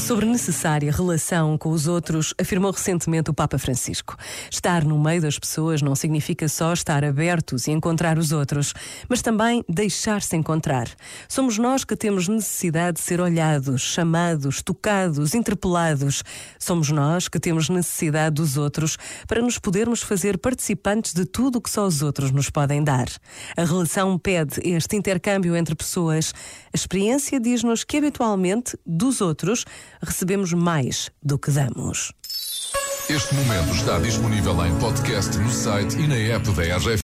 Sobre necessária relação com os outros, afirmou recentemente o Papa Francisco. Estar no meio das pessoas não significa só estar abertos e encontrar os outros, mas também deixar-se encontrar. Somos nós que temos necessidade de ser olhados, chamados, tocados, interpelados. Somos nós que temos necessidade dos outros para nos podermos fazer participantes de tudo o que só os outros nos podem dar. A relação pede este intercâmbio entre pessoas. A experiência diz-nos que habitualmente dos outros recebemos mais do que damos. Este momento está disponível em podcast no site e na app da RGF.